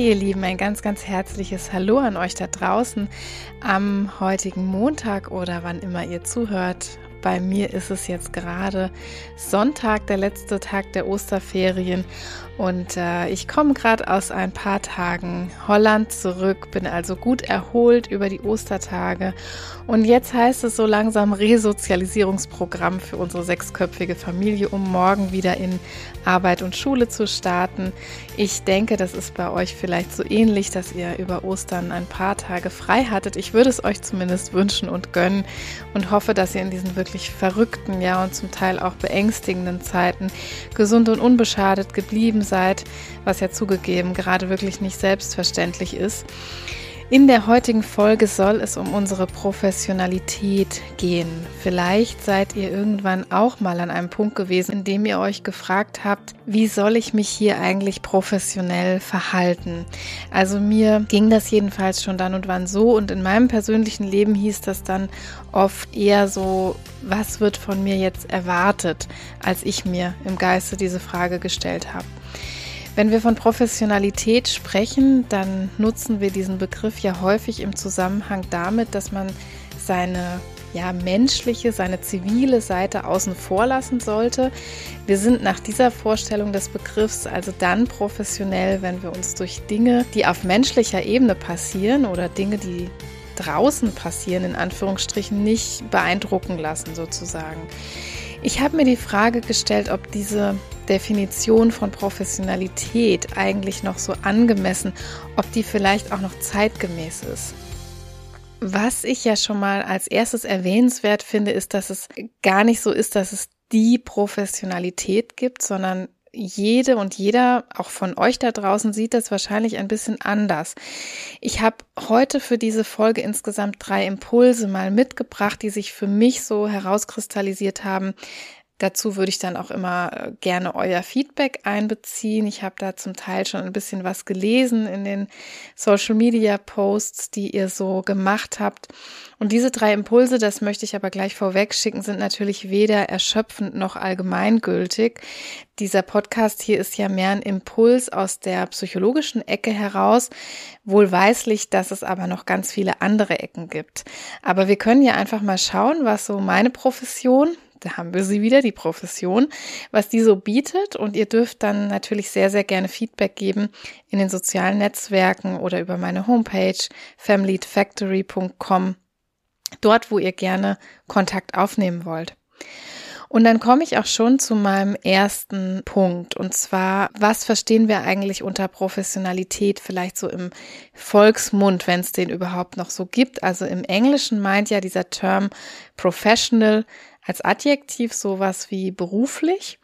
Hey ihr Lieben, ein ganz, ganz herzliches Hallo an euch da draußen am heutigen Montag oder wann immer ihr zuhört. Bei mir ist es jetzt gerade Sonntag, der letzte Tag der Osterferien und äh, ich komme gerade aus ein paar Tagen Holland zurück, bin also gut erholt über die Ostertage. Und jetzt heißt es so langsam Resozialisierungsprogramm für unsere sechsköpfige Familie, um morgen wieder in Arbeit und Schule zu starten. Ich denke, das ist bei euch vielleicht so ähnlich, dass ihr über Ostern ein paar Tage frei hattet. Ich würde es euch zumindest wünschen und gönnen und hoffe, dass ihr in diesen wirklich verrückten, ja und zum Teil auch beängstigenden Zeiten gesund und unbeschadet geblieben seid, was ja zugegeben gerade wirklich nicht selbstverständlich ist. In der heutigen Folge soll es um unsere Professionalität gehen. Vielleicht seid ihr irgendwann auch mal an einem Punkt gewesen, in dem ihr euch gefragt habt, wie soll ich mich hier eigentlich professionell verhalten? Also mir ging das jedenfalls schon dann und wann so und in meinem persönlichen Leben hieß das dann oft eher so, was wird von mir jetzt erwartet, als ich mir im Geiste diese Frage gestellt habe. Wenn wir von Professionalität sprechen, dann nutzen wir diesen Begriff ja häufig im Zusammenhang damit, dass man seine ja, menschliche, seine zivile Seite außen vor lassen sollte. Wir sind nach dieser Vorstellung des Begriffs also dann professionell, wenn wir uns durch Dinge, die auf menschlicher Ebene passieren oder Dinge, die draußen passieren, in Anführungsstrichen, nicht beeindrucken lassen sozusagen. Ich habe mir die Frage gestellt, ob diese Definition von Professionalität eigentlich noch so angemessen, ob die vielleicht auch noch zeitgemäß ist. Was ich ja schon mal als erstes erwähnenswert finde, ist, dass es gar nicht so ist, dass es die Professionalität gibt, sondern jede und jeder, auch von euch da draußen, sieht das wahrscheinlich ein bisschen anders. Ich habe heute für diese Folge insgesamt drei Impulse mal mitgebracht, die sich für mich so herauskristallisiert haben, Dazu würde ich dann auch immer äh, gerne euer Feedback einbeziehen. Ich habe da zum Teil schon ein bisschen was gelesen in den Social Media Posts, die ihr so gemacht habt. Und diese drei Impulse, das möchte ich aber gleich vorweg schicken, sind natürlich weder erschöpfend noch allgemeingültig. Dieser Podcast hier ist ja mehr ein Impuls aus der psychologischen Ecke heraus, wohlweislich, dass es aber noch ganz viele andere Ecken gibt. Aber wir können ja einfach mal schauen, was so meine Profession, da haben wir sie wieder, die Profession, was die so bietet. Und ihr dürft dann natürlich sehr, sehr gerne Feedback geben in den sozialen Netzwerken oder über meine Homepage familyfactory.com, dort, wo ihr gerne Kontakt aufnehmen wollt. Und dann komme ich auch schon zu meinem ersten Punkt. Und zwar, was verstehen wir eigentlich unter Professionalität? Vielleicht so im Volksmund, wenn es den überhaupt noch so gibt. Also im Englischen meint ja dieser Term professional als Adjektiv sowas wie beruflich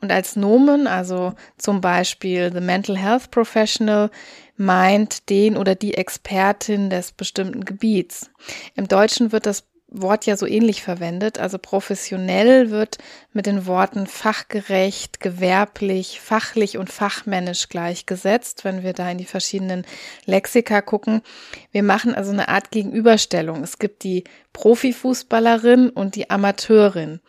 und als Nomen, also zum Beispiel the Mental Health Professional, meint den oder die Expertin des bestimmten Gebiets. Im Deutschen wird das Wort ja so ähnlich verwendet. Also professionell wird mit den Worten fachgerecht, gewerblich, fachlich und fachmännisch gleichgesetzt, wenn wir da in die verschiedenen Lexika gucken. Wir machen also eine Art Gegenüberstellung. Es gibt die Profifußballerin und die Amateurin.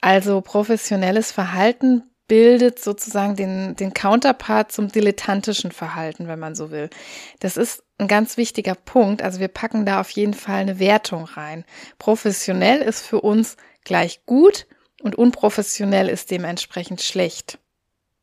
Also professionelles Verhalten bildet sozusagen den, den Counterpart zum dilettantischen Verhalten, wenn man so will. Das ist ein ganz wichtiger Punkt. Also wir packen da auf jeden Fall eine Wertung rein. Professionell ist für uns gleich gut und unprofessionell ist dementsprechend schlecht.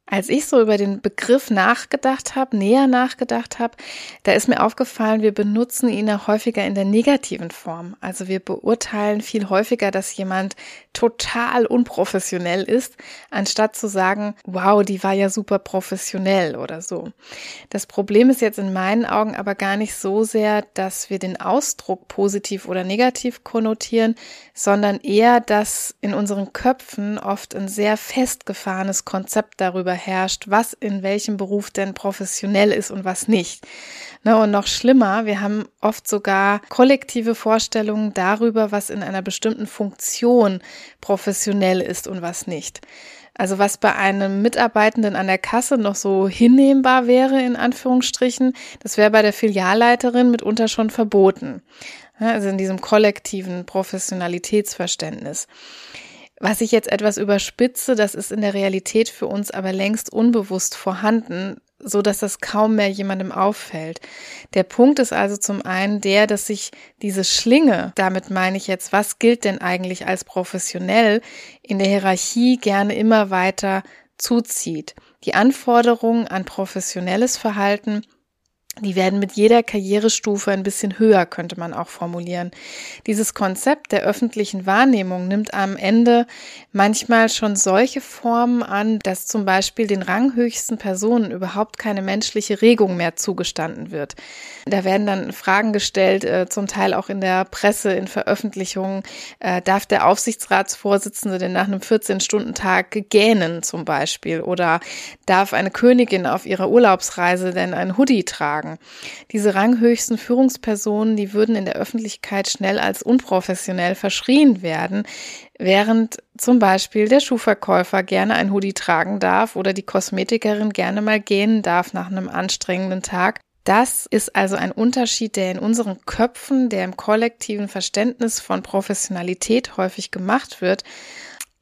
Als ich so über den Begriff nachgedacht habe, näher nachgedacht habe, da ist mir aufgefallen, wir benutzen ihn auch häufiger in der negativen Form. Also wir beurteilen viel häufiger, dass jemand total unprofessionell ist, anstatt zu sagen, wow, die war ja super professionell oder so. Das Problem ist jetzt in meinen Augen aber gar nicht so sehr, dass wir den Ausdruck positiv oder negativ konnotieren, sondern eher, dass in unseren Köpfen oft ein sehr festgefahrenes Konzept darüber herrscht, was in welchem Beruf denn professionell ist und was nicht. Ne, und noch schlimmer, wir haben oft sogar kollektive Vorstellungen darüber, was in einer bestimmten Funktion professionell ist und was nicht. Also was bei einem Mitarbeitenden an der Kasse noch so hinnehmbar wäre, in Anführungsstrichen, das wäre bei der Filialleiterin mitunter schon verboten. Also in diesem kollektiven Professionalitätsverständnis. Was ich jetzt etwas überspitze, das ist in der Realität für uns aber längst unbewusst vorhanden, so dass das kaum mehr jemandem auffällt. Der Punkt ist also zum einen der, dass sich diese Schlinge, damit meine ich jetzt, was gilt denn eigentlich als professionell, in der Hierarchie gerne immer weiter zuzieht. Die Anforderungen an professionelles Verhalten die werden mit jeder Karrierestufe ein bisschen höher, könnte man auch formulieren. Dieses Konzept der öffentlichen Wahrnehmung nimmt am Ende manchmal schon solche Formen an, dass zum Beispiel den ranghöchsten Personen überhaupt keine menschliche Regung mehr zugestanden wird. Da werden dann Fragen gestellt, äh, zum Teil auch in der Presse, in Veröffentlichungen. Äh, darf der Aufsichtsratsvorsitzende denn nach einem 14-Stunden-Tag gähnen zum Beispiel? Oder darf eine Königin auf ihrer Urlaubsreise denn ein Hoodie tragen? Sagen. Diese ranghöchsten Führungspersonen, die würden in der Öffentlichkeit schnell als unprofessionell verschrien werden, während zum Beispiel der Schuhverkäufer gerne ein Hoodie tragen darf oder die Kosmetikerin gerne mal gehen darf nach einem anstrengenden Tag. Das ist also ein Unterschied, der in unseren Köpfen, der im kollektiven Verständnis von Professionalität häufig gemacht wird.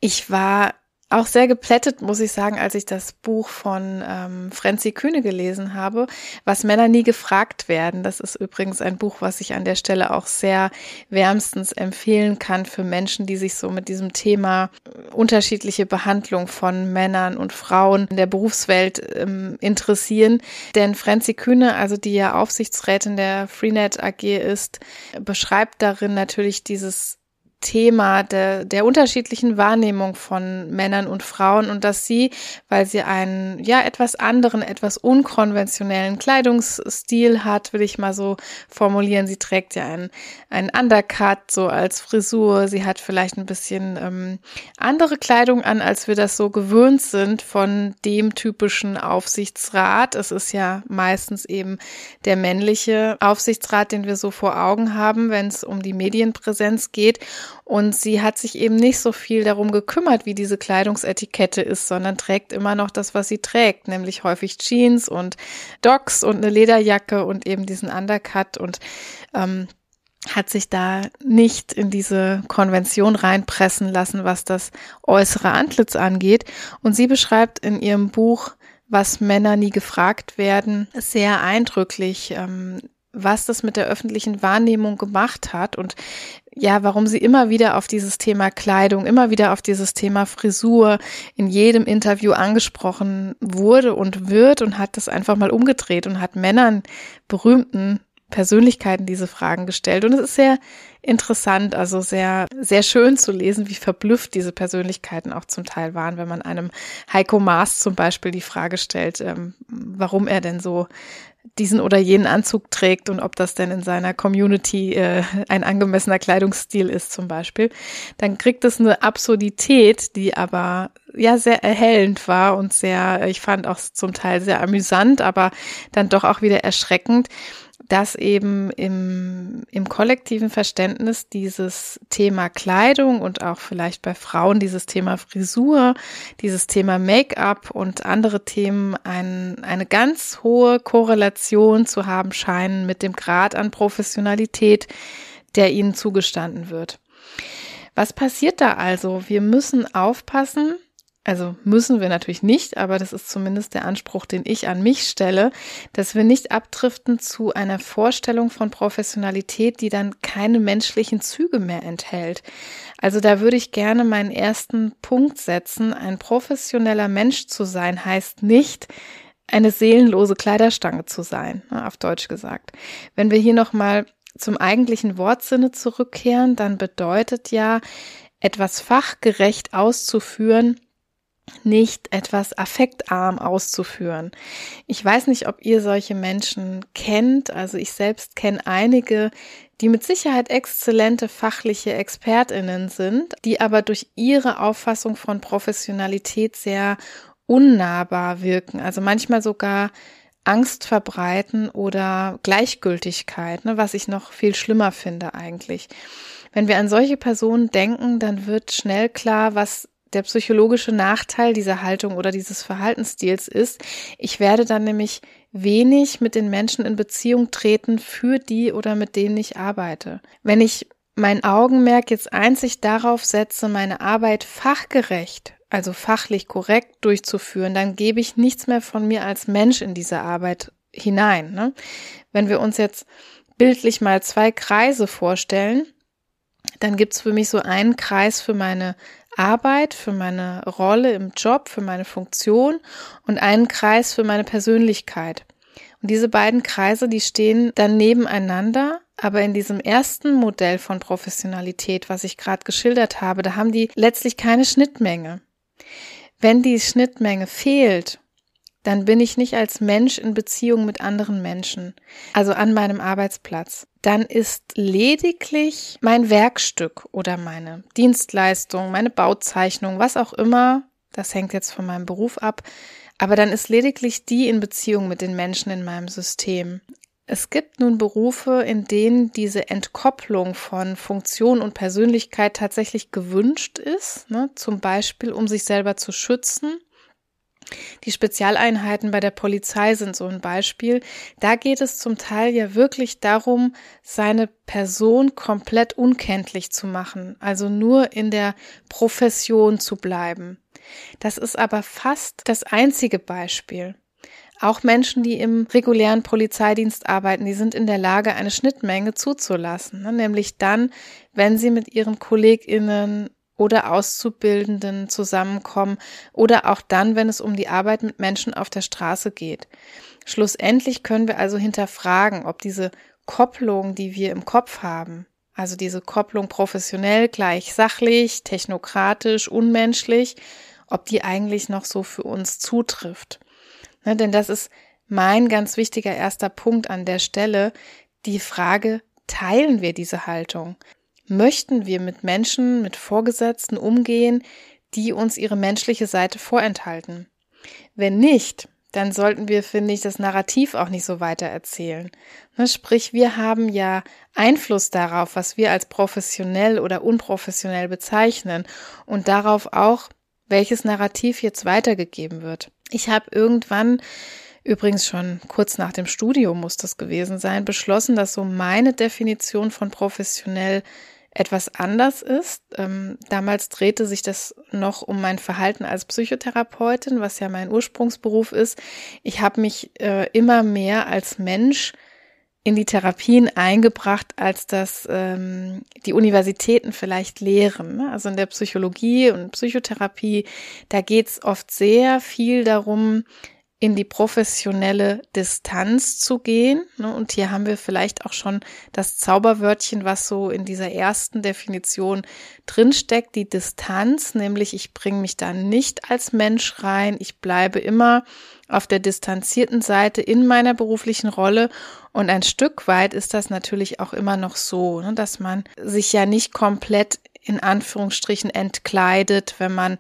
Ich war auch sehr geplättet, muss ich sagen, als ich das Buch von ähm, Frenzy Kühne gelesen habe, was Männer nie gefragt werden. Das ist übrigens ein Buch, was ich an der Stelle auch sehr wärmstens empfehlen kann für Menschen, die sich so mit diesem Thema äh, unterschiedliche Behandlung von Männern und Frauen in der Berufswelt ähm, interessieren. Denn Frenzy Kühne, also die ja Aufsichtsrätin der Freenet AG ist, beschreibt darin natürlich dieses Thema der, der unterschiedlichen Wahrnehmung von Männern und Frauen und dass sie, weil sie einen ja etwas anderen, etwas unkonventionellen Kleidungsstil hat, will ich mal so formulieren. Sie trägt ja einen, einen Undercut so als Frisur. Sie hat vielleicht ein bisschen ähm, andere Kleidung an, als wir das so gewöhnt sind von dem typischen Aufsichtsrat. Es ist ja meistens eben der männliche Aufsichtsrat, den wir so vor Augen haben, wenn es um die Medienpräsenz geht. Und sie hat sich eben nicht so viel darum gekümmert, wie diese Kleidungsetikette ist, sondern trägt immer noch das, was sie trägt, nämlich häufig Jeans und Docks und eine Lederjacke und eben diesen Undercut und ähm, hat sich da nicht in diese Konvention reinpressen lassen, was das äußere Antlitz angeht. Und sie beschreibt in ihrem Buch, was Männer nie gefragt werden, sehr eindrücklich, ähm, was das mit der öffentlichen Wahrnehmung gemacht hat und ja, warum sie immer wieder auf dieses Thema Kleidung, immer wieder auf dieses Thema Frisur in jedem Interview angesprochen wurde und wird und hat das einfach mal umgedreht und hat Männern, berühmten Persönlichkeiten diese Fragen gestellt. Und es ist sehr interessant, also sehr, sehr schön zu lesen, wie verblüfft diese Persönlichkeiten auch zum Teil waren, wenn man einem Heiko Maas zum Beispiel die Frage stellt, ähm, warum er denn so diesen oder jenen Anzug trägt und ob das denn in seiner Community äh, ein angemessener Kleidungsstil ist zum Beispiel, dann kriegt es eine Absurdität, die aber ja sehr erhellend war und sehr, ich fand auch zum Teil sehr amüsant, aber dann doch auch wieder erschreckend, dass eben im, im kollektiven Verständnis dieses Thema Kleidung und auch vielleicht bei Frauen dieses Thema Frisur, dieses Thema Make-up und andere Themen ein, eine ganz hohe Korrelation zu haben scheinen mit dem Grad an Professionalität, der ihnen zugestanden wird. Was passiert da also? Wir müssen aufpassen, also müssen wir natürlich nicht, aber das ist zumindest der Anspruch, den ich an mich stelle, dass wir nicht abdriften zu einer Vorstellung von Professionalität, die dann keine menschlichen Züge mehr enthält. Also da würde ich gerne meinen ersten Punkt setzen. Ein professioneller Mensch zu sein heißt nicht, eine seelenlose Kleiderstange zu sein, ne, auf Deutsch gesagt. Wenn wir hier nochmal zum eigentlichen Wortsinne zurückkehren, dann bedeutet ja, etwas fachgerecht auszuführen, nicht etwas affektarm auszuführen. Ich weiß nicht, ob ihr solche Menschen kennt. Also ich selbst kenne einige, die mit Sicherheit exzellente fachliche Expertinnen sind, die aber durch ihre Auffassung von Professionalität sehr unnahbar wirken. Also manchmal sogar Angst verbreiten oder Gleichgültigkeit, ne, was ich noch viel schlimmer finde eigentlich. Wenn wir an solche Personen denken, dann wird schnell klar, was der psychologische Nachteil dieser Haltung oder dieses Verhaltensstils ist. Ich werde dann nämlich wenig mit den Menschen in Beziehung treten, für die oder mit denen ich arbeite. Wenn ich mein Augenmerk jetzt einzig darauf setze, meine Arbeit fachgerecht, also fachlich korrekt durchzuführen, dann gebe ich nichts mehr von mir als Mensch in diese Arbeit hinein. Ne? Wenn wir uns jetzt bildlich mal zwei Kreise vorstellen, dann gibt's für mich so einen Kreis für meine Arbeit, für meine Rolle im Job, für meine Funktion und einen Kreis für meine Persönlichkeit. Und diese beiden Kreise, die stehen dann nebeneinander, aber in diesem ersten Modell von Professionalität, was ich gerade geschildert habe, da haben die letztlich keine Schnittmenge. Wenn die Schnittmenge fehlt, dann bin ich nicht als Mensch in Beziehung mit anderen Menschen, also an meinem Arbeitsplatz. Dann ist lediglich mein Werkstück oder meine Dienstleistung, meine Bauzeichnung, was auch immer, das hängt jetzt von meinem Beruf ab, aber dann ist lediglich die in Beziehung mit den Menschen in meinem System. Es gibt nun Berufe, in denen diese Entkopplung von Funktion und Persönlichkeit tatsächlich gewünscht ist, ne? zum Beispiel um sich selber zu schützen die Spezialeinheiten bei der Polizei sind so ein Beispiel. Da geht es zum Teil ja wirklich darum, seine Person komplett unkenntlich zu machen, also nur in der Profession zu bleiben. Das ist aber fast das einzige Beispiel. Auch Menschen, die im regulären Polizeidienst arbeiten, die sind in der Lage, eine Schnittmenge zuzulassen, ne? nämlich dann, wenn sie mit ihren KollegInnen oder Auszubildenden zusammenkommen oder auch dann, wenn es um die Arbeit mit Menschen auf der Straße geht. Schlussendlich können wir also hinterfragen, ob diese Kopplung, die wir im Kopf haben, also diese Kopplung professionell gleich sachlich, technokratisch, unmenschlich, ob die eigentlich noch so für uns zutrifft. Ne, denn das ist mein ganz wichtiger erster Punkt an der Stelle, die Frage, teilen wir diese Haltung? Möchten wir mit Menschen, mit Vorgesetzten umgehen, die uns ihre menschliche Seite vorenthalten? Wenn nicht, dann sollten wir, finde ich, das Narrativ auch nicht so weiter erzählen. Ne, sprich, wir haben ja Einfluss darauf, was wir als professionell oder unprofessionell bezeichnen und darauf auch, welches Narrativ jetzt weitergegeben wird. Ich habe irgendwann übrigens schon kurz nach dem Studium muss das gewesen sein, beschlossen, dass so meine Definition von professionell etwas anders ist. Ähm, damals drehte sich das noch um mein Verhalten als Psychotherapeutin, was ja mein Ursprungsberuf ist. Ich habe mich äh, immer mehr als Mensch in die Therapien eingebracht, als das ähm, die Universitäten vielleicht lehren. Ne? Also in der Psychologie und Psychotherapie, da geht's oft sehr viel darum, in die professionelle Distanz zu gehen. Ne? Und hier haben wir vielleicht auch schon das Zauberwörtchen, was so in dieser ersten Definition drinsteckt, die Distanz, nämlich ich bringe mich da nicht als Mensch rein, ich bleibe immer auf der distanzierten Seite in meiner beruflichen Rolle. Und ein Stück weit ist das natürlich auch immer noch so, ne? dass man sich ja nicht komplett in Anführungsstrichen entkleidet, wenn man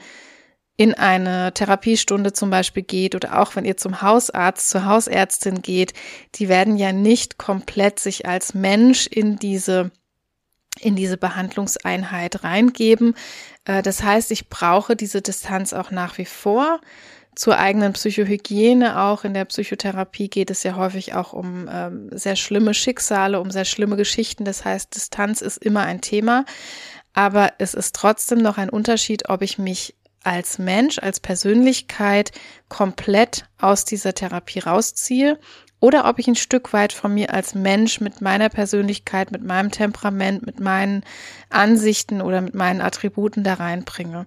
in eine Therapiestunde zum Beispiel geht oder auch wenn ihr zum Hausarzt, zur Hausärztin geht, die werden ja nicht komplett sich als Mensch in diese in diese Behandlungseinheit reingeben. Äh, das heißt, ich brauche diese Distanz auch nach wie vor. Zur eigenen Psychohygiene auch. In der Psychotherapie geht es ja häufig auch um ähm, sehr schlimme Schicksale, um sehr schlimme Geschichten. Das heißt, Distanz ist immer ein Thema. Aber es ist trotzdem noch ein Unterschied, ob ich mich als Mensch, als Persönlichkeit komplett aus dieser Therapie rausziehe oder ob ich ein Stück weit von mir als Mensch mit meiner Persönlichkeit, mit meinem Temperament, mit meinen Ansichten oder mit meinen Attributen da reinbringe.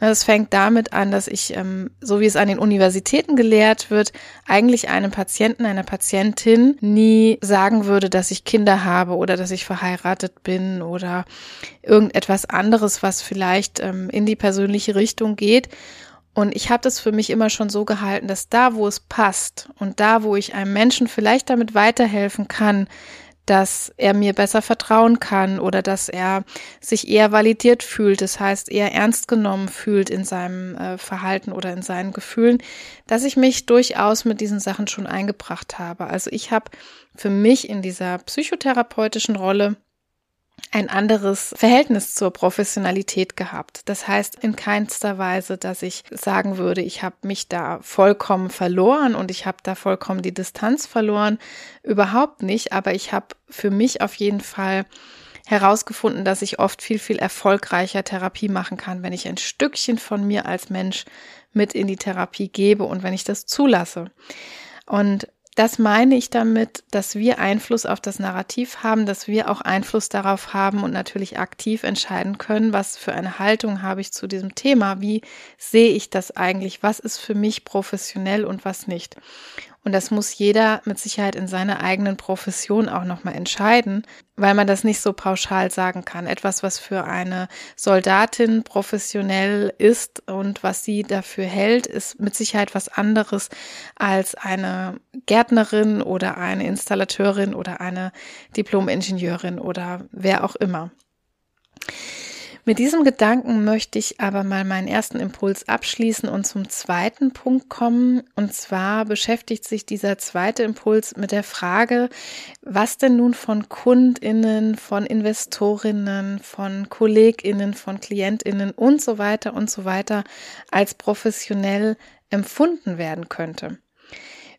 Das fängt damit an, dass ich, ähm, so wie es an den Universitäten gelehrt wird, eigentlich einem Patienten, einer Patientin nie sagen würde, dass ich Kinder habe oder dass ich verheiratet bin oder irgendetwas anderes, was vielleicht ähm, in die persönliche Richtung geht. Und ich habe das für mich immer schon so gehalten, dass da, wo es passt und da, wo ich einem Menschen vielleicht damit weiterhelfen kann, dass er mir besser vertrauen kann oder dass er sich eher validiert fühlt, das heißt eher ernst genommen fühlt in seinem äh, Verhalten oder in seinen Gefühlen, dass ich mich durchaus mit diesen Sachen schon eingebracht habe. Also ich habe für mich in dieser psychotherapeutischen Rolle ein anderes Verhältnis zur Professionalität gehabt. Das heißt in keinster Weise, dass ich sagen würde, ich habe mich da vollkommen verloren und ich habe da vollkommen die Distanz verloren. Überhaupt nicht, aber ich habe für mich auf jeden Fall herausgefunden, dass ich oft viel, viel erfolgreicher Therapie machen kann, wenn ich ein Stückchen von mir als Mensch mit in die Therapie gebe und wenn ich das zulasse. Und das meine ich damit, dass wir Einfluss auf das Narrativ haben, dass wir auch Einfluss darauf haben und natürlich aktiv entscheiden können, was für eine Haltung habe ich zu diesem Thema, wie sehe ich das eigentlich, was ist für mich professionell und was nicht. Und das muss jeder mit Sicherheit in seiner eigenen Profession auch nochmal entscheiden, weil man das nicht so pauschal sagen kann. Etwas, was für eine Soldatin professionell ist und was sie dafür hält, ist mit Sicherheit was anderes als eine Gärtnerin oder eine Installateurin oder eine Diplom-Ingenieurin oder wer auch immer. Mit diesem Gedanken möchte ich aber mal meinen ersten Impuls abschließen und zum zweiten Punkt kommen. Und zwar beschäftigt sich dieser zweite Impuls mit der Frage, was denn nun von Kundinnen, von Investorinnen, von Kolleginnen, von Klientinnen und so weiter und so weiter als professionell empfunden werden könnte.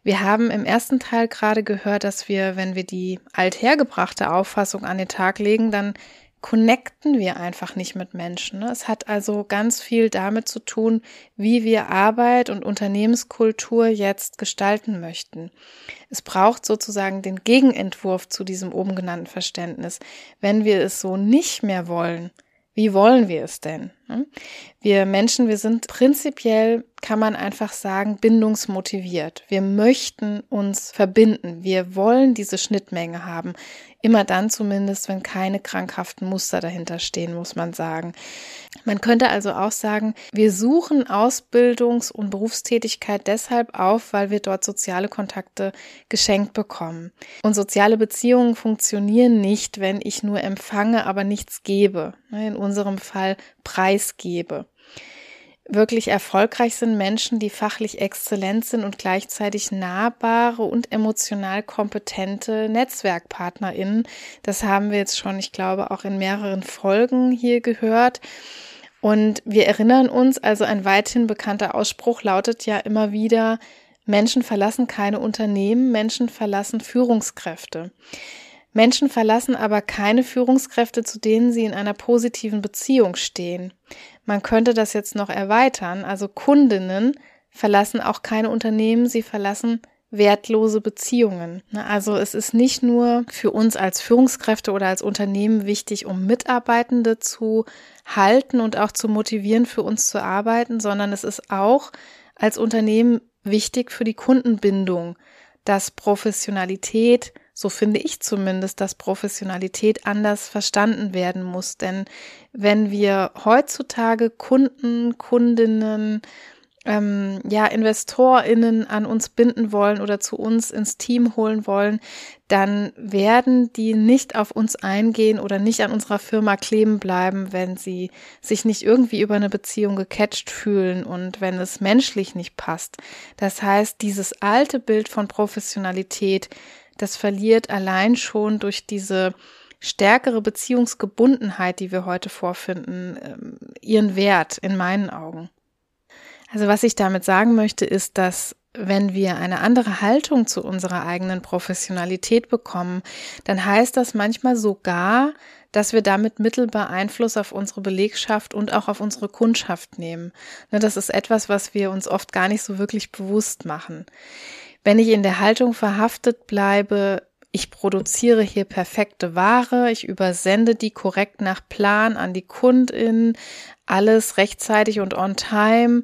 Wir haben im ersten Teil gerade gehört, dass wir, wenn wir die althergebrachte Auffassung an den Tag legen, dann connecten wir einfach nicht mit Menschen. Ne? Es hat also ganz viel damit zu tun, wie wir Arbeit und Unternehmenskultur jetzt gestalten möchten. Es braucht sozusagen den Gegenentwurf zu diesem oben genannten Verständnis. Wenn wir es so nicht mehr wollen, wie wollen wir es denn? Ne? Wir Menschen, wir sind prinzipiell, kann man einfach sagen, bindungsmotiviert. Wir möchten uns verbinden. Wir wollen diese Schnittmenge haben. Immer dann zumindest, wenn keine krankhaften Muster dahinter stehen, muss man sagen. Man könnte also auch sagen, wir suchen Ausbildungs- und Berufstätigkeit deshalb auf, weil wir dort soziale Kontakte geschenkt bekommen. Und soziale Beziehungen funktionieren nicht, wenn ich nur empfange, aber nichts gebe. In unserem Fall preisgebe wirklich erfolgreich sind Menschen, die fachlich exzellent sind und gleichzeitig nahbare und emotional kompetente NetzwerkpartnerInnen. Das haben wir jetzt schon, ich glaube, auch in mehreren Folgen hier gehört. Und wir erinnern uns, also ein weithin bekannter Ausspruch lautet ja immer wieder, Menschen verlassen keine Unternehmen, Menschen verlassen Führungskräfte. Menschen verlassen aber keine Führungskräfte, zu denen sie in einer positiven Beziehung stehen. Man könnte das jetzt noch erweitern. Also Kundinnen verlassen auch keine Unternehmen, sie verlassen wertlose Beziehungen. Ne, also es ist nicht nur für uns als Führungskräfte oder als Unternehmen wichtig, um Mitarbeitende zu halten und auch zu motivieren, für uns zu arbeiten, sondern es ist auch als Unternehmen wichtig für die Kundenbindung, dass Professionalität so finde ich zumindest, dass Professionalität anders verstanden werden muss. Denn wenn wir heutzutage Kunden, Kundinnen, ähm, ja, InvestorInnen an uns binden wollen oder zu uns ins Team holen wollen, dann werden die nicht auf uns eingehen oder nicht an unserer Firma kleben bleiben, wenn sie sich nicht irgendwie über eine Beziehung gecatcht fühlen und wenn es menschlich nicht passt. Das heißt, dieses alte Bild von Professionalität, das verliert allein schon durch diese stärkere Beziehungsgebundenheit, die wir heute vorfinden, ähm, ihren Wert in meinen Augen. Also was ich damit sagen möchte, ist, dass wenn wir eine andere Haltung zu unserer eigenen Professionalität bekommen, dann heißt das manchmal sogar, dass wir damit mittelbar Einfluss auf unsere Belegschaft und auch auf unsere Kundschaft nehmen. Ne, das ist etwas, was wir uns oft gar nicht so wirklich bewusst machen. Wenn ich in der Haltung verhaftet bleibe, ich produziere hier perfekte Ware, ich übersende die korrekt nach Plan an die Kundin, alles rechtzeitig und on time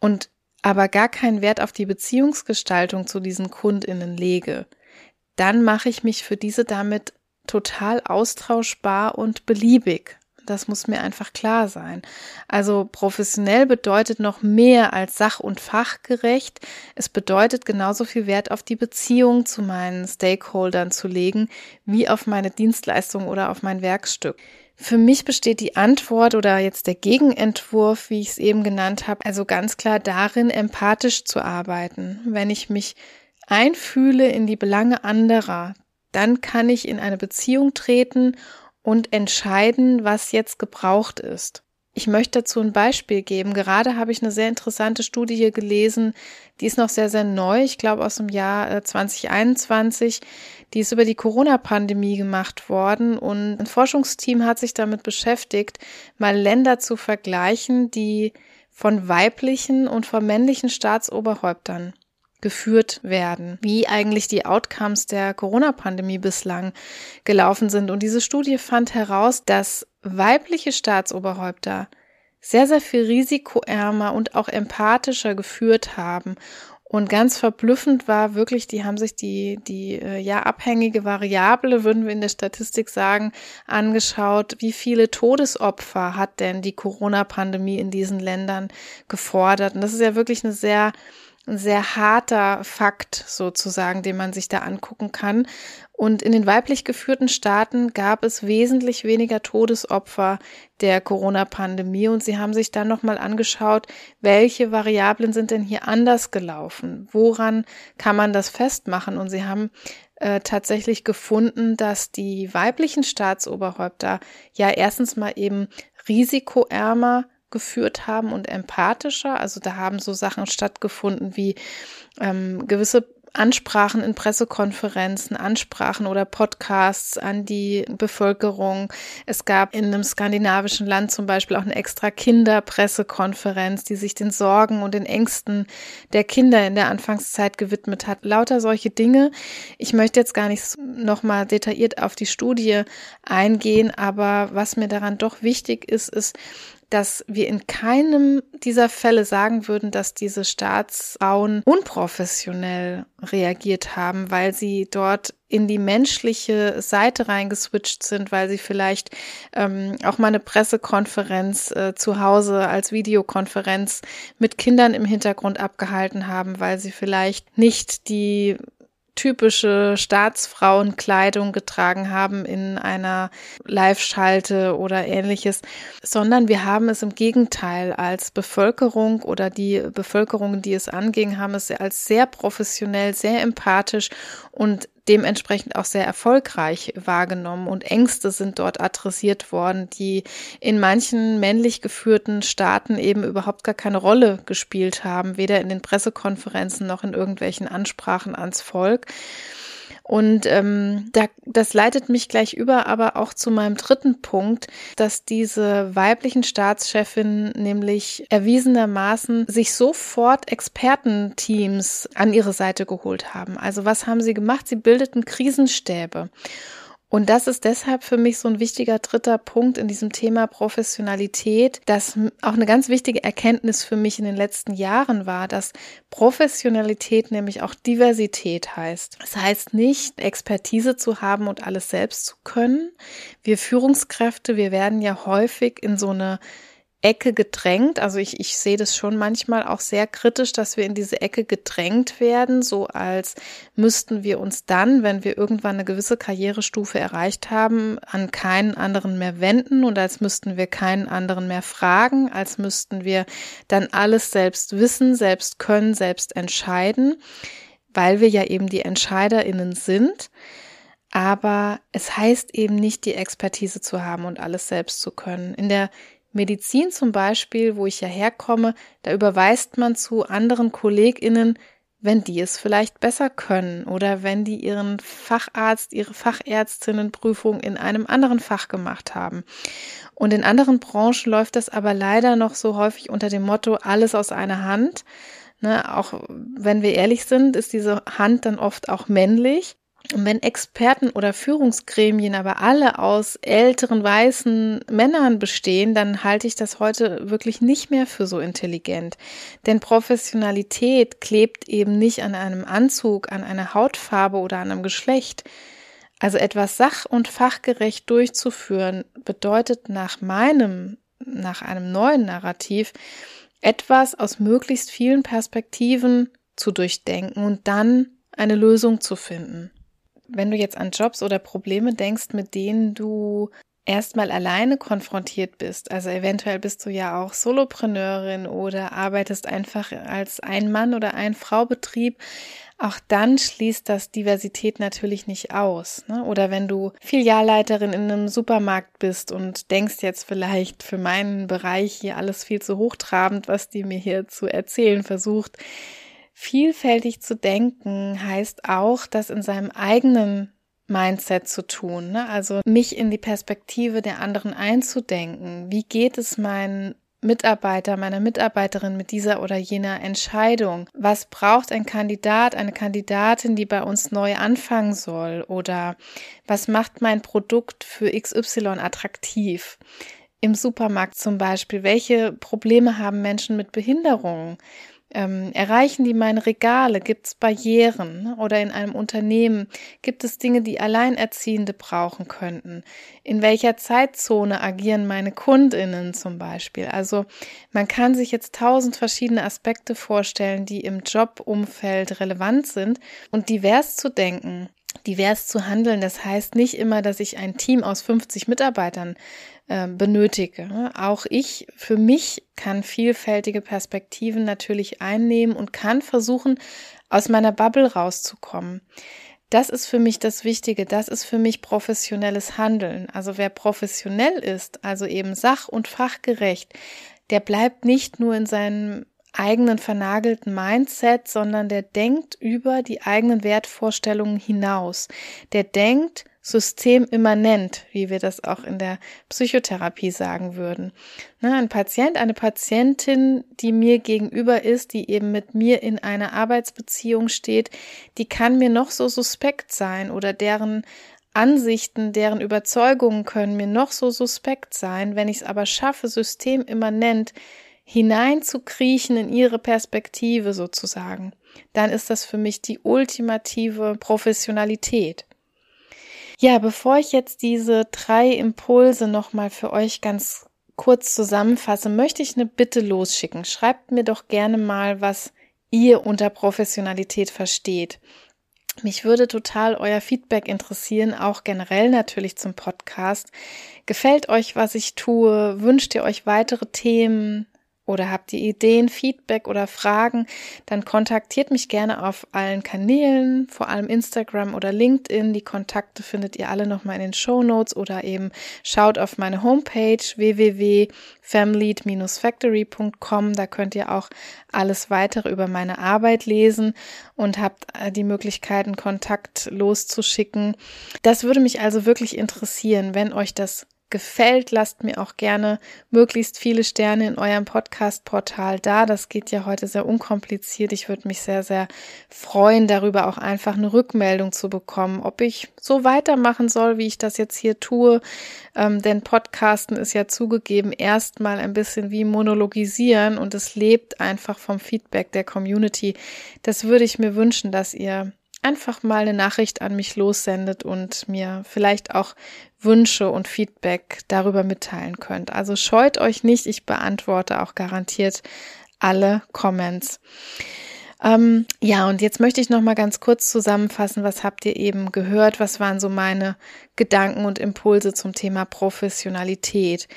und aber gar keinen Wert auf die Beziehungsgestaltung zu diesen Kundinnen lege, dann mache ich mich für diese damit total austauschbar und beliebig. Das muss mir einfach klar sein. Also professionell bedeutet noch mehr als sach- und fachgerecht. Es bedeutet genauso viel Wert auf die Beziehung zu meinen Stakeholdern zu legen, wie auf meine Dienstleistung oder auf mein Werkstück. Für mich besteht die Antwort oder jetzt der Gegenentwurf, wie ich es eben genannt habe, also ganz klar darin, empathisch zu arbeiten. Wenn ich mich einfühle in die Belange anderer, dann kann ich in eine Beziehung treten und entscheiden, was jetzt gebraucht ist. Ich möchte dazu ein Beispiel geben. Gerade habe ich eine sehr interessante Studie gelesen, die ist noch sehr, sehr neu, ich glaube aus dem Jahr 2021. Äh, die ist über die Corona-Pandemie gemacht worden und ein Forschungsteam hat sich damit beschäftigt, mal Länder zu vergleichen, die von weiblichen und von männlichen Staatsoberhäuptern geführt werden, wie eigentlich die Outcomes der Corona-Pandemie bislang gelaufen sind. Und diese Studie fand heraus, dass weibliche Staatsoberhäupter sehr, sehr viel risikoärmer und auch empathischer geführt haben. Und ganz verblüffend war wirklich, die haben sich die, die äh, ja abhängige Variable, würden wir in der Statistik sagen, angeschaut, wie viele Todesopfer hat denn die Corona-Pandemie in diesen Ländern gefordert. Und das ist ja wirklich eine sehr ein sehr harter Fakt sozusagen, den man sich da angucken kann. Und in den weiblich geführten Staaten gab es wesentlich weniger Todesopfer der Corona-Pandemie. Und sie haben sich dann nochmal angeschaut, welche Variablen sind denn hier anders gelaufen? Woran kann man das festmachen? Und sie haben äh, tatsächlich gefunden, dass die weiblichen Staatsoberhäupter ja erstens mal eben risikoärmer geführt haben und empathischer. Also da haben so Sachen stattgefunden wie ähm, gewisse Ansprachen in Pressekonferenzen, Ansprachen oder Podcasts an die Bevölkerung. Es gab in einem skandinavischen Land zum Beispiel auch eine extra Kinderpressekonferenz, die sich den Sorgen und den Ängsten der Kinder in der Anfangszeit gewidmet hat. Lauter solche Dinge. Ich möchte jetzt gar nicht nochmal detailliert auf die Studie eingehen, aber was mir daran doch wichtig ist, ist, dass wir in keinem dieser Fälle sagen würden, dass diese Staatsfrauen unprofessionell reagiert haben, weil sie dort in die menschliche Seite reingeswitcht sind, weil sie vielleicht ähm, auch mal eine Pressekonferenz äh, zu Hause als Videokonferenz mit Kindern im Hintergrund abgehalten haben, weil sie vielleicht nicht die typische Staatsfrauenkleidung getragen haben in einer Live-Schalte oder ähnliches, sondern wir haben es im Gegenteil als Bevölkerung oder die Bevölkerung, die es anging, haben es als sehr professionell, sehr empathisch und dementsprechend auch sehr erfolgreich wahrgenommen und Ängste sind dort adressiert worden, die in manchen männlich geführten Staaten eben überhaupt gar keine Rolle gespielt haben, weder in den Pressekonferenzen noch in irgendwelchen Ansprachen ans Volk. Und ähm, da, das leitet mich gleich über, aber auch zu meinem dritten Punkt, dass diese weiblichen Staatschefinnen nämlich erwiesenermaßen sich sofort Expertenteams an ihre Seite geholt haben. Also was haben sie gemacht? Sie bildeten Krisenstäbe. Und das ist deshalb für mich so ein wichtiger dritter Punkt in diesem Thema Professionalität, dass auch eine ganz wichtige Erkenntnis für mich in den letzten Jahren war, dass Professionalität nämlich auch Diversität heißt. Das heißt nicht, Expertise zu haben und alles selbst zu können. Wir Führungskräfte, wir werden ja häufig in so eine Ecke gedrängt. Also ich, ich sehe das schon manchmal auch sehr kritisch, dass wir in diese Ecke gedrängt werden, so als müssten wir uns dann, wenn wir irgendwann eine gewisse Karrierestufe erreicht haben, an keinen anderen mehr wenden und als müssten wir keinen anderen mehr fragen, als müssten wir dann alles selbst wissen, selbst können, selbst entscheiden, weil wir ja eben die Entscheiderinnen sind. Aber es heißt eben nicht, die Expertise zu haben und alles selbst zu können. In der Medizin zum Beispiel, wo ich ja herkomme, da überweist man zu anderen KollegInnen, wenn die es vielleicht besser können oder wenn die ihren Facharzt, ihre Fachärztinnenprüfung in einem anderen Fach gemacht haben. Und in anderen Branchen läuft das aber leider noch so häufig unter dem Motto alles aus einer Hand. Ne, auch wenn wir ehrlich sind, ist diese Hand dann oft auch männlich. Und wenn Experten oder Führungsgremien aber alle aus älteren weißen Männern bestehen, dann halte ich das heute wirklich nicht mehr für so intelligent. Denn Professionalität klebt eben nicht an einem Anzug, an einer Hautfarbe oder an einem Geschlecht. Also etwas sach- und fachgerecht durchzuführen bedeutet nach meinem, nach einem neuen Narrativ, etwas aus möglichst vielen Perspektiven zu durchdenken und dann eine Lösung zu finden. Wenn du jetzt an Jobs oder Probleme denkst, mit denen du erstmal alleine konfrontiert bist, also eventuell bist du ja auch Solopreneurin oder arbeitest einfach als ein Mann oder ein Frau Betrieb, auch dann schließt das Diversität natürlich nicht aus. Ne? Oder wenn du Filialleiterin in einem Supermarkt bist und denkst jetzt vielleicht für meinen Bereich hier alles viel zu hochtrabend, was die mir hier zu erzählen versucht. Vielfältig zu denken heißt auch, das in seinem eigenen Mindset zu tun. Ne? Also mich in die Perspektive der anderen einzudenken. Wie geht es meinen Mitarbeiter, meiner Mitarbeiterin mit dieser oder jener Entscheidung? Was braucht ein Kandidat, eine Kandidatin, die bei uns neu anfangen soll? Oder was macht mein Produkt für XY attraktiv? Im Supermarkt zum Beispiel, welche Probleme haben Menschen mit Behinderungen? Ähm, erreichen die meine Regale? Gibt es Barrieren? Oder in einem Unternehmen gibt es Dinge, die Alleinerziehende brauchen könnten? In welcher Zeitzone agieren meine Kundinnen zum Beispiel? Also man kann sich jetzt tausend verschiedene Aspekte vorstellen, die im Jobumfeld relevant sind und divers zu denken divers zu handeln. Das heißt nicht immer, dass ich ein Team aus 50 Mitarbeitern äh, benötige. Auch ich für mich kann vielfältige Perspektiven natürlich einnehmen und kann versuchen, aus meiner Bubble rauszukommen. Das ist für mich das Wichtige, das ist für mich professionelles Handeln. Also wer professionell ist, also eben sach- und fachgerecht, der bleibt nicht nur in seinem eigenen vernagelten Mindset, sondern der denkt über die eigenen Wertvorstellungen hinaus. Der denkt systemimmanent, wie wir das auch in der Psychotherapie sagen würden. Ne, ein Patient, eine Patientin, die mir gegenüber ist, die eben mit mir in einer Arbeitsbeziehung steht, die kann mir noch so suspekt sein oder deren Ansichten, deren Überzeugungen können mir noch so suspekt sein, wenn ich es aber schaffe, systemimmanent hineinzukriechen in ihre Perspektive sozusagen, dann ist das für mich die ultimative Professionalität. Ja, bevor ich jetzt diese drei Impulse nochmal für euch ganz kurz zusammenfasse, möchte ich eine Bitte losschicken. Schreibt mir doch gerne mal, was ihr unter Professionalität versteht. Mich würde total euer Feedback interessieren, auch generell natürlich zum Podcast. Gefällt euch, was ich tue? Wünscht ihr euch weitere Themen? Oder habt ihr Ideen, Feedback oder Fragen, dann kontaktiert mich gerne auf allen Kanälen, vor allem Instagram oder LinkedIn. Die Kontakte findet ihr alle nochmal in den Show Notes oder eben schaut auf meine Homepage www.family-factory.com. Da könnt ihr auch alles weitere über meine Arbeit lesen und habt äh, die Möglichkeiten, Kontakt loszuschicken. Das würde mich also wirklich interessieren, wenn euch das gefällt, lasst mir auch gerne möglichst viele Sterne in eurem Podcast-Portal da. Das geht ja heute sehr unkompliziert. Ich würde mich sehr, sehr freuen, darüber auch einfach eine Rückmeldung zu bekommen, ob ich so weitermachen soll, wie ich das jetzt hier tue. Ähm, denn Podcasten ist ja zugegeben erstmal ein bisschen wie monologisieren und es lebt einfach vom Feedback der Community. Das würde ich mir wünschen, dass ihr einfach mal eine Nachricht an mich lossendet und mir vielleicht auch Wünsche und Feedback darüber mitteilen könnt. Also scheut euch nicht, ich beantworte auch garantiert alle Comments. Ähm, ja, und jetzt möchte ich noch mal ganz kurz zusammenfassen, was habt ihr eben gehört? Was waren so meine Gedanken und Impulse zum Thema Professionalität?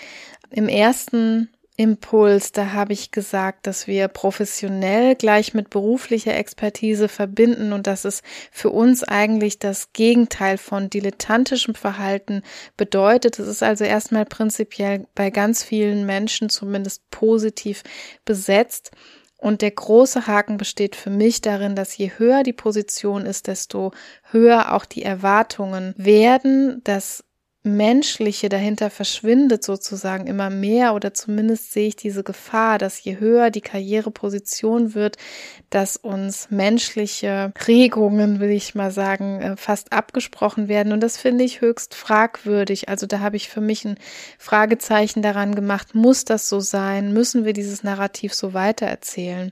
Im ersten Impuls, da habe ich gesagt, dass wir professionell gleich mit beruflicher Expertise verbinden und dass es für uns eigentlich das Gegenteil von dilettantischem Verhalten bedeutet. Es ist also erstmal prinzipiell bei ganz vielen Menschen zumindest positiv besetzt. Und der große Haken besteht für mich darin, dass je höher die Position ist, desto höher auch die Erwartungen werden, dass Menschliche dahinter verschwindet sozusagen immer mehr oder zumindest sehe ich diese Gefahr, dass je höher die Karriereposition wird, dass uns menschliche Regungen, will ich mal sagen, äh, fast abgesprochen werden und das finde ich höchst fragwürdig. Also da habe ich für mich ein Fragezeichen daran gemacht, muss das so sein? Müssen wir dieses Narrativ so weitererzählen?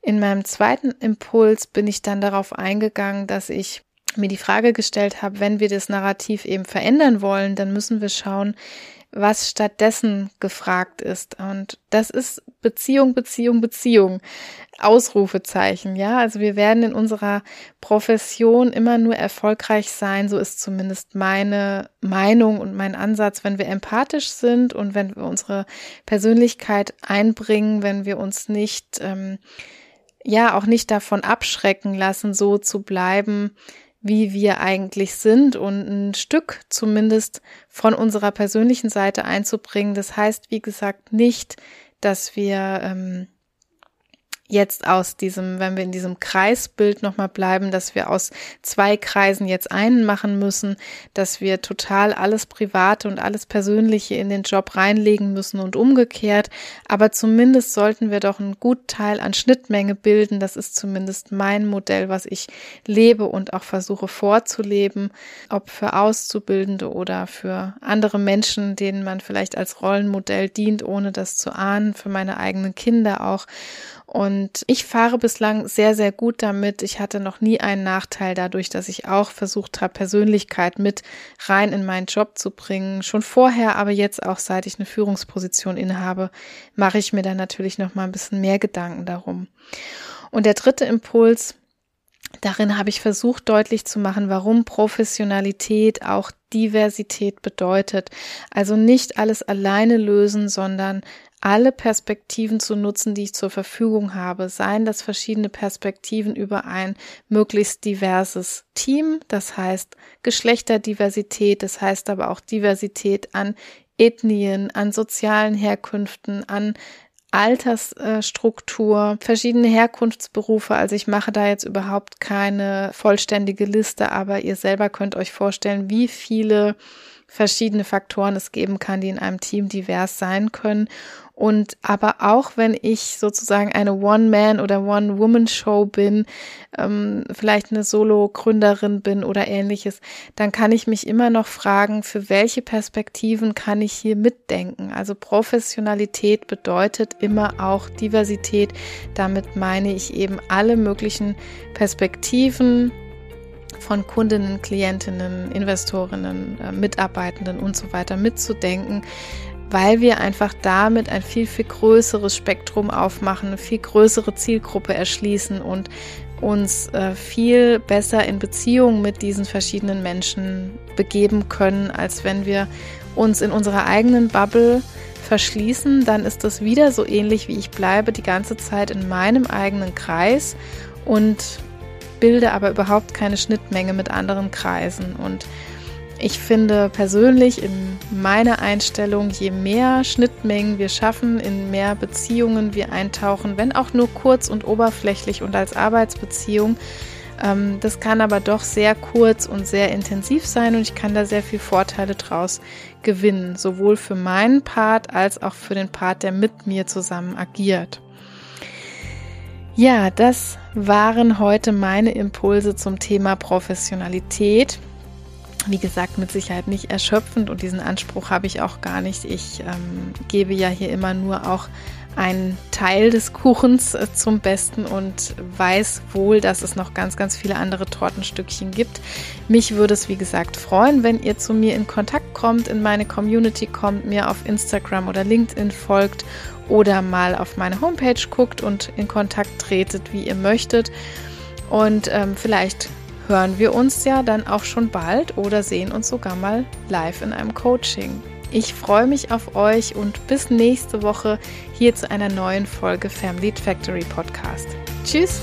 In meinem zweiten Impuls bin ich dann darauf eingegangen, dass ich mir die Frage gestellt habe, wenn wir das Narrativ eben verändern wollen, dann müssen wir schauen, was stattdessen gefragt ist. Und das ist Beziehung, Beziehung, Beziehung. Ausrufezeichen, ja. Also wir werden in unserer Profession immer nur erfolgreich sein, so ist zumindest meine Meinung und mein Ansatz, wenn wir empathisch sind und wenn wir unsere Persönlichkeit einbringen, wenn wir uns nicht, ähm, ja, auch nicht davon abschrecken lassen, so zu bleiben, wie wir eigentlich sind und ein Stück zumindest von unserer persönlichen Seite einzubringen. Das heißt, wie gesagt, nicht, dass wir ähm, jetzt aus diesem, wenn wir in diesem Kreisbild nochmal bleiben, dass wir aus zwei Kreisen jetzt einen machen müssen, dass wir total alles Private und alles Persönliche in den Job reinlegen müssen und umgekehrt. Aber zumindest sollten wir doch einen guten Teil an Schnittmenge bilden. Das ist zumindest mein Modell, was ich lebe und auch versuche vorzuleben, ob für Auszubildende oder für andere Menschen, denen man vielleicht als Rollenmodell dient, ohne das zu ahnen, für meine eigenen Kinder auch. Und ich fahre bislang sehr, sehr gut damit. Ich hatte noch nie einen Nachteil dadurch, dass ich auch versucht habe, Persönlichkeit mit rein in meinen Job zu bringen. Schon vorher, aber jetzt auch seit ich eine Führungsposition innehabe, mache ich mir dann natürlich noch mal ein bisschen mehr Gedanken darum. Und der dritte Impuls, Darin habe ich versucht deutlich zu machen, warum Professionalität auch Diversität bedeutet. Also nicht alles alleine lösen, sondern alle Perspektiven zu nutzen, die ich zur Verfügung habe, seien das verschiedene Perspektiven über ein möglichst diverses Team, das heißt Geschlechterdiversität, das heißt aber auch Diversität an Ethnien, an sozialen Herkünften, an Altersstruktur, verschiedene Herkunftsberufe. Also ich mache da jetzt überhaupt keine vollständige Liste, aber ihr selber könnt euch vorstellen, wie viele verschiedene Faktoren es geben kann, die in einem Team divers sein können. Und aber auch wenn ich sozusagen eine One-Man- oder One-Woman-Show bin, ähm, vielleicht eine Solo-Gründerin bin oder ähnliches, dann kann ich mich immer noch fragen, für welche Perspektiven kann ich hier mitdenken? Also Professionalität bedeutet immer auch Diversität. Damit meine ich eben alle möglichen Perspektiven, von Kundinnen, Klientinnen, Investorinnen, äh, Mitarbeitenden und so weiter mitzudenken, weil wir einfach damit ein viel, viel größeres Spektrum aufmachen, eine viel größere Zielgruppe erschließen und uns äh, viel besser in Beziehung mit diesen verschiedenen Menschen begeben können, als wenn wir uns in unserer eigenen Bubble verschließen, dann ist das wieder so ähnlich wie ich bleibe die ganze Zeit in meinem eigenen Kreis und bilde aber überhaupt keine Schnittmenge mit anderen Kreisen und ich finde persönlich in meiner Einstellung, je mehr Schnittmengen wir schaffen, in mehr Beziehungen wir eintauchen, wenn auch nur kurz und oberflächlich und als Arbeitsbeziehung, ähm, das kann aber doch sehr kurz und sehr intensiv sein und ich kann da sehr viel Vorteile draus gewinnen, sowohl für meinen Part als auch für den Part, der mit mir zusammen agiert. Ja, das waren heute meine Impulse zum Thema Professionalität wie gesagt, mit Sicherheit nicht erschöpfend und diesen Anspruch habe ich auch gar nicht. Ich ähm, gebe ja hier immer nur auch einen Teil des Kuchens äh, zum Besten und weiß wohl, dass es noch ganz, ganz viele andere Tortenstückchen gibt. Mich würde es, wie gesagt, freuen, wenn ihr zu mir in Kontakt kommt, in meine Community kommt, mir auf Instagram oder LinkedIn folgt oder mal auf meine Homepage guckt und in Kontakt tretet, wie ihr möchtet. Und ähm, vielleicht hören wir uns ja dann auch schon bald oder sehen uns sogar mal live in einem Coaching. Ich freue mich auf euch und bis nächste Woche hier zu einer neuen Folge Family Factory Podcast. Tschüss!